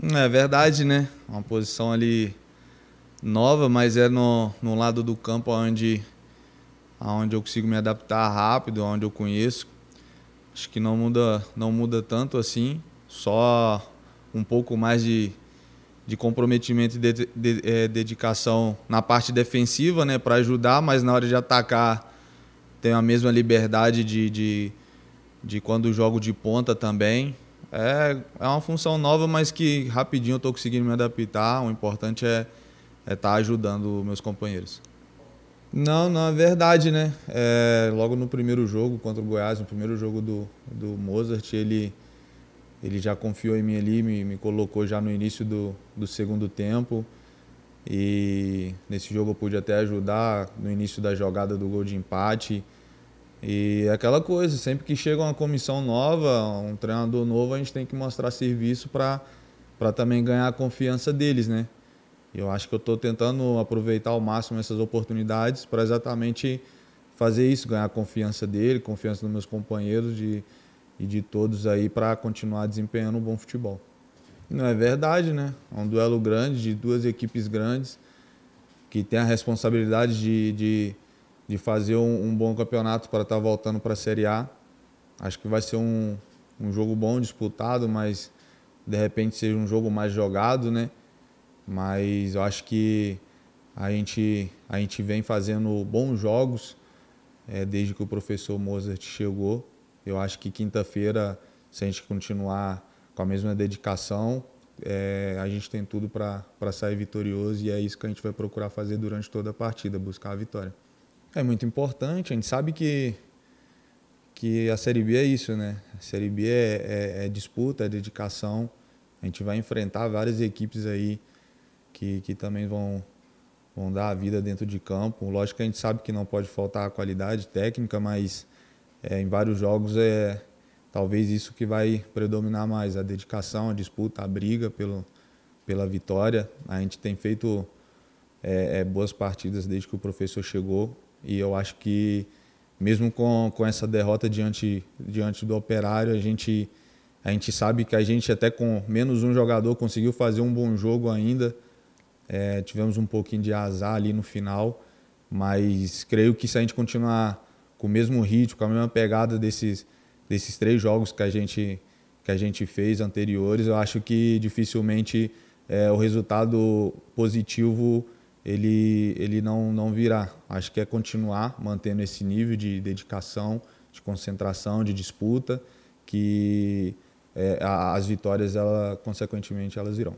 É verdade, né? Uma posição ali nova, mas é no, no lado do campo onde, onde eu consigo me adaptar rápido, onde eu conheço. Acho que não muda, não muda tanto assim, só um pouco mais de, de comprometimento e de, de, é, dedicação na parte defensiva, né, para ajudar, mas na hora de atacar tenho a mesma liberdade de, de, de quando jogo de ponta também. É, é uma função nova, mas que rapidinho eu estou conseguindo me adaptar. O importante é estar é tá ajudando meus companheiros. Não, não é verdade, né? É, logo no primeiro jogo contra o Goiás, no primeiro jogo do, do Mozart, ele, ele já confiou em mim ali, me, me colocou já no início do, do segundo tempo. E nesse jogo eu pude até ajudar no início da jogada do gol de empate. E é aquela coisa, sempre que chega uma comissão nova, um treinador novo, a gente tem que mostrar serviço para também ganhar a confiança deles, né? Eu acho que eu estou tentando aproveitar ao máximo essas oportunidades para exatamente fazer isso, ganhar a confiança dele, confiança dos meus companheiros de, e de todos aí para continuar desempenhando um bom futebol. Não é verdade, né? É um duelo grande de duas equipes grandes que tem a responsabilidade de, de de fazer um, um bom campeonato para estar tá voltando para a Série A. Acho que vai ser um, um jogo bom, disputado, mas de repente seja um jogo mais jogado, né? Mas eu acho que a gente, a gente vem fazendo bons jogos é, desde que o professor Mozart chegou. Eu acho que quinta-feira, se a gente continuar com a mesma dedicação, é, a gente tem tudo para sair vitorioso e é isso que a gente vai procurar fazer durante toda a partida, buscar a vitória é muito importante. A gente sabe que, que a Série B é isso, né? A Série B é, é, é disputa, é dedicação. A gente vai enfrentar várias equipes aí que, que também vão, vão dar a vida dentro de campo. Lógico que a gente sabe que não pode faltar a qualidade técnica, mas é, em vários jogos é talvez isso que vai predominar mais, a dedicação, a disputa, a briga pelo, pela vitória. A gente tem feito é, é, boas partidas desde que o professor chegou. E eu acho que, mesmo com, com essa derrota diante, diante do Operário, a gente, a gente sabe que a gente, até com menos um jogador, conseguiu fazer um bom jogo ainda. É, tivemos um pouquinho de azar ali no final, mas creio que se a gente continuar com o mesmo ritmo, com a mesma pegada desses, desses três jogos que a gente, que a gente fez anteriores, eu acho que dificilmente é, o resultado positivo ele, ele não, não virá. Acho que é continuar mantendo esse nível de dedicação, de concentração, de disputa, que é, as vitórias, ela, consequentemente, elas virão.